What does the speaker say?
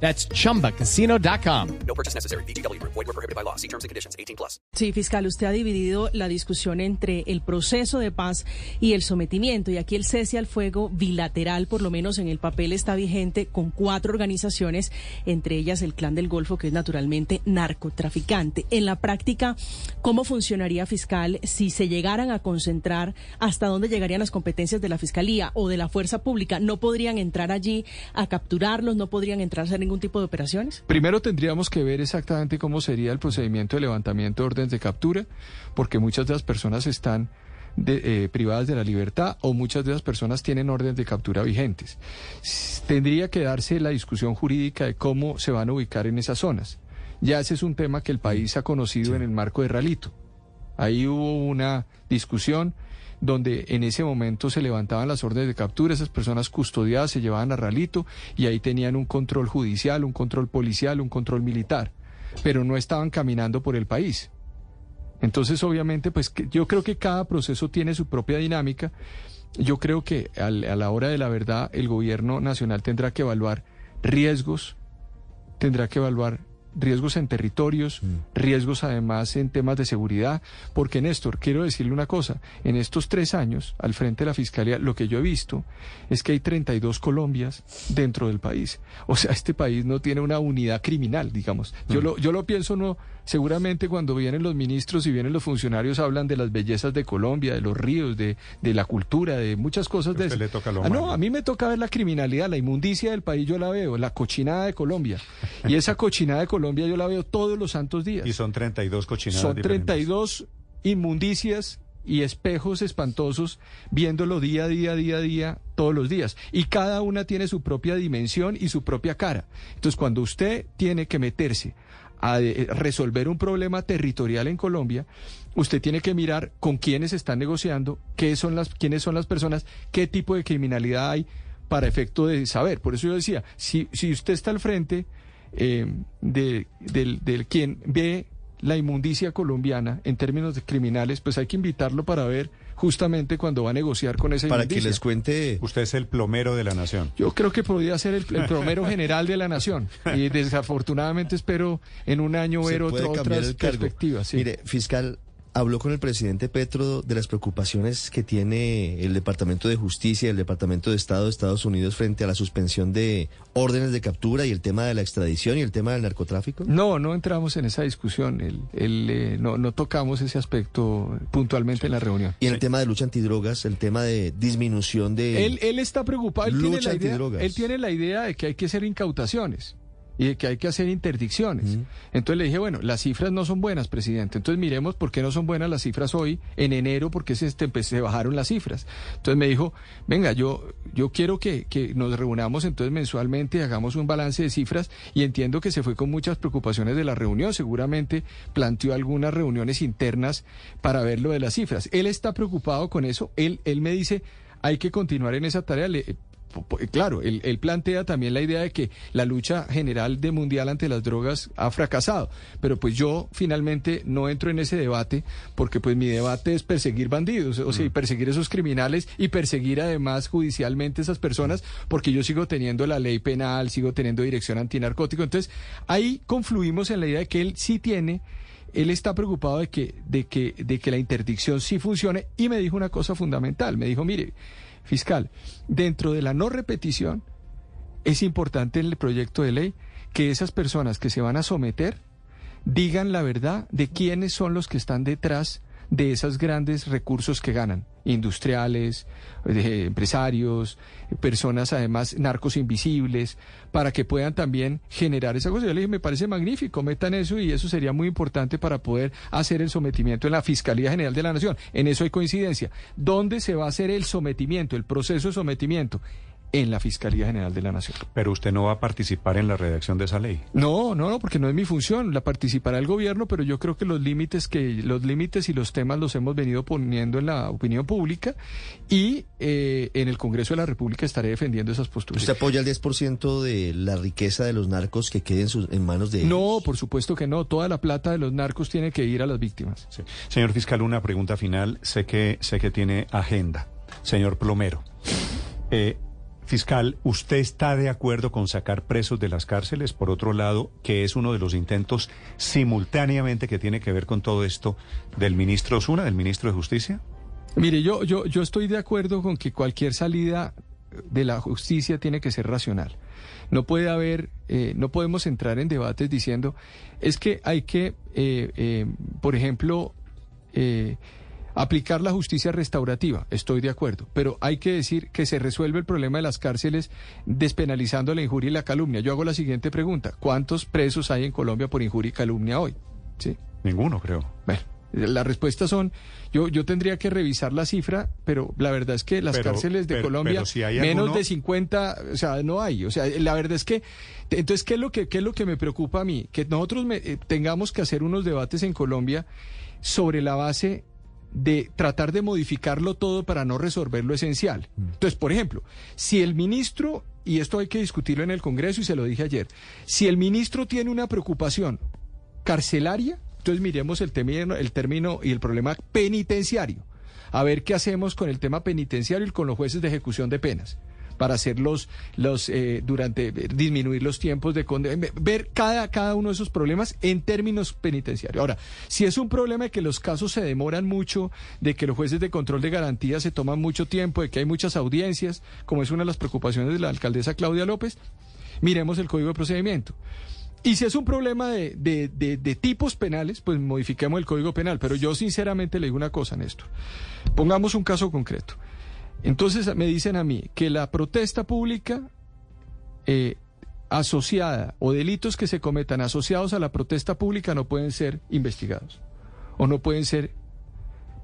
That's chumbacasino.com. No purchase necessary. BGW. Void were prohibited by law. See terms and conditions. 18 plus. Sí, fiscal, usted ha dividido la discusión entre el proceso de paz y el sometimiento. Y aquí el cese al fuego bilateral, por lo menos en el papel, está vigente con cuatro organizaciones, entre ellas el Clan del Golfo, que es naturalmente narcotraficante. En la práctica, ¿cómo funcionaría, fiscal, si se llegaran a concentrar hasta dónde llegarían las competencias de la Fiscalía o de la Fuerza Pública? ¿No podrían entrar allí a capturarlos? ¿No podrían entrar a hacer ningún tipo de operaciones? Primero tendríamos que ver exactamente cómo sería el procedimiento de levantamiento de órdenes de captura, porque muchas de las personas están de, eh, privadas de la libertad o muchas de las personas tienen órdenes de captura vigentes. Tendría que darse la discusión jurídica de cómo se van a ubicar en esas zonas. Ya ese es un tema que el país ha conocido en el marco de Ralito. Ahí hubo una discusión donde en ese momento se levantaban las órdenes de captura, esas personas custodiadas se llevaban a Ralito y ahí tenían un control judicial, un control policial, un control militar, pero no estaban caminando por el país. Entonces, obviamente, pues yo creo que cada proceso tiene su propia dinámica. Yo creo que a la hora de la verdad el gobierno nacional tendrá que evaluar riesgos, tendrá que evaluar riesgos en territorios, riesgos además en temas de seguridad, porque Néstor, quiero decirle una cosa, en estos tres años al frente de la Fiscalía, lo que yo he visto es que hay 32 Colombias dentro del país. O sea, este país no tiene una unidad criminal, digamos. Yo, lo, yo lo pienso, no, seguramente cuando vienen los ministros y vienen los funcionarios hablan de las bellezas de Colombia, de los ríos, de, de la cultura, de muchas cosas de eso. le toca lo Ah, no, a mí me toca ver la criminalidad, la inmundicia del país yo la veo, la cochinada de Colombia. Y esa cochinada de Colombia yo la veo todos los santos días. Y son 32 cochinadas Son diferentes. 32 inmundicias y espejos espantosos viéndolo día a día, día a día, todos los días. Y cada una tiene su propia dimensión y su propia cara. Entonces, cuando usted tiene que meterse a eh, resolver un problema territorial en Colombia, usted tiene que mirar con quiénes están negociando, qué son las, quiénes son las personas, qué tipo de criminalidad hay para efecto de saber. Por eso yo decía, si, si usted está al frente eh, de, del, del quien ve la inmundicia colombiana en términos de criminales, pues hay que invitarlo para ver justamente cuando va a negociar con esa Para que les cuente, Usted es el plomero de la nación. Yo creo que podría ser el, el promero general de la nación. Y desafortunadamente espero en un año ver otro- otras el cargo. perspectivas. sí. Mire, fiscal, habló con el presidente Petro de las preocupaciones que tiene el Departamento de Justicia y el Departamento de Estado de Estados Unidos frente a la suspensión de órdenes de captura y el tema de la extradición y el tema del narcotráfico. No, no entramos en esa discusión. El, el, eh, no, no tocamos ese aspecto puntualmente en la reunión. Y el tema de lucha antidrogas, el tema de disminución de... Él, él está preocupado, él tiene, Lucha la idea, antidrogas. él tiene la idea de que hay que hacer incautaciones y de que hay que hacer interdicciones. Entonces le dije, bueno, las cifras no son buenas, presidente. Entonces miremos por qué no son buenas las cifras hoy, en enero, porque se, este, pues, se bajaron las cifras. Entonces me dijo, venga, yo, yo quiero que, que nos reunamos entonces mensualmente, hagamos un balance de cifras y entiendo que se fue con muchas preocupaciones de la reunión. Seguramente planteó algunas reuniones internas para ver lo de las cifras. Él está preocupado con eso. Él, él me dice, hay que continuar en esa tarea. Le- Claro, él, él plantea también la idea de que la lucha general de mundial ante las drogas ha fracasado, pero pues yo finalmente no entro en ese debate porque pues mi debate es perseguir bandidos, o sea, y perseguir esos criminales y perseguir además judicialmente esas personas porque yo sigo teniendo la ley penal, sigo teniendo dirección antinarcótico, entonces ahí confluimos en la idea de que él sí tiene él está preocupado de que, de que, de que la interdicción sí funcione y me dijo una cosa fundamental. Me dijo, mire, fiscal, dentro de la no repetición es importante en el proyecto de ley que esas personas que se van a someter digan la verdad de quiénes son los que están detrás de esos grandes recursos que ganan, industriales, empresarios, personas además narcos invisibles, para que puedan también generar esa cosa. Yo le dije, me parece magnífico, metan eso y eso sería muy importante para poder hacer el sometimiento en la Fiscalía General de la Nación. En eso hay coincidencia. ¿Dónde se va a hacer el sometimiento, el proceso de sometimiento? En la Fiscalía General de la Nación. Pero usted no va a participar en la redacción de esa ley. No, no, no, porque no es mi función. La participará el gobierno, pero yo creo que los límites que los límites y los temas los hemos venido poniendo en la opinión pública y eh, en el Congreso de la República estaré defendiendo esas posturas. ¿Usted apoya el 10% de la riqueza de los narcos que quede en, sus, en manos de ellos? No, por supuesto que no. Toda la plata de los narcos tiene que ir a las víctimas. Sí. Señor fiscal, una pregunta final. Sé que, sé que tiene agenda. Señor Plomero. Eh, Fiscal, ¿usted está de acuerdo con sacar presos de las cárceles? Por otro lado, que es uno de los intentos simultáneamente que tiene que ver con todo esto del ministro Osuna, del ministro de Justicia. Mire, yo, yo, yo estoy de acuerdo con que cualquier salida de la justicia tiene que ser racional. No puede haber, eh, no podemos entrar en debates diciendo, es que hay que, eh, eh, por ejemplo, aplicar la justicia restaurativa, estoy de acuerdo, pero hay que decir que se resuelve el problema de las cárceles despenalizando la injuria y la calumnia. Yo hago la siguiente pregunta, ¿cuántos presos hay en Colombia por injuria y calumnia hoy? ¿Sí? Ninguno, creo. Bueno, las respuestas son, yo, yo tendría que revisar la cifra, pero la verdad es que las Pero- cárceles de pero- Colombia, pero si hay menos alguno- de 50, o sea, no hay. O sea, la verdad es que, entonces, ¿qué es lo que, qué es lo que me preocupa a mí? Que nosotros me- eh, tengamos que hacer unos debates en Colombia sobre la base de tratar de modificarlo todo para no resolver lo esencial. Entonces, por ejemplo, si el ministro, y esto hay que discutirlo en el Congreso y se lo dije ayer, si el ministro tiene una preocupación carcelaria, entonces miremos el término, el término y el problema penitenciario. A ver qué hacemos con el tema penitenciario y con los jueces de ejecución de penas para hacerlos los eh, durante disminuir los tiempos de condena, ver cada cada uno de esos problemas en términos penitenciarios. Ahora, si es un problema de que los casos se demoran mucho, de que los jueces de control de garantía se toman mucho tiempo, de que hay muchas audiencias, como es una de las preocupaciones de la alcaldesa Claudia López, miremos el código de procedimiento. Y si es un problema de, de- de- de tipos penales, pues modifiquemos el Código Penal. Pero yo sinceramente le digo una cosa, Néstor. Pongamos un caso concreto. Entonces me dicen a mí que la protesta pública eh, asociada o delitos que se cometan asociados a la protesta pública no pueden ser investigados o no pueden ser